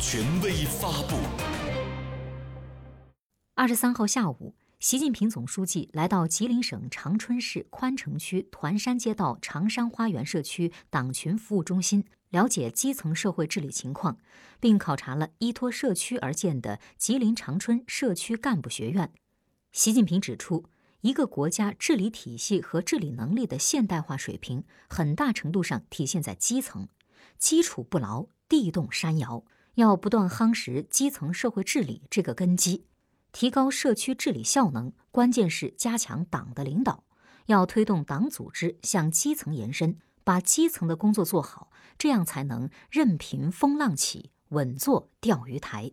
权威发布。二十三号下午，习近平总书记来到吉林省长春市宽城区团山街道长山花园社区党群服务中心，了解基层社会治理情况，并考察了依托社区而建的吉林长春社区干部学院。习近平指出，一个国家治理体系和治理能力的现代化水平，很大程度上体现在基层，基础不牢，地动山摇，要不断夯实基层社会治理这个根基。提高社区治理效能，关键是加强党的领导，要推动党组织向基层延伸，把基层的工作做好，这样才能任凭风浪起，稳坐钓鱼台。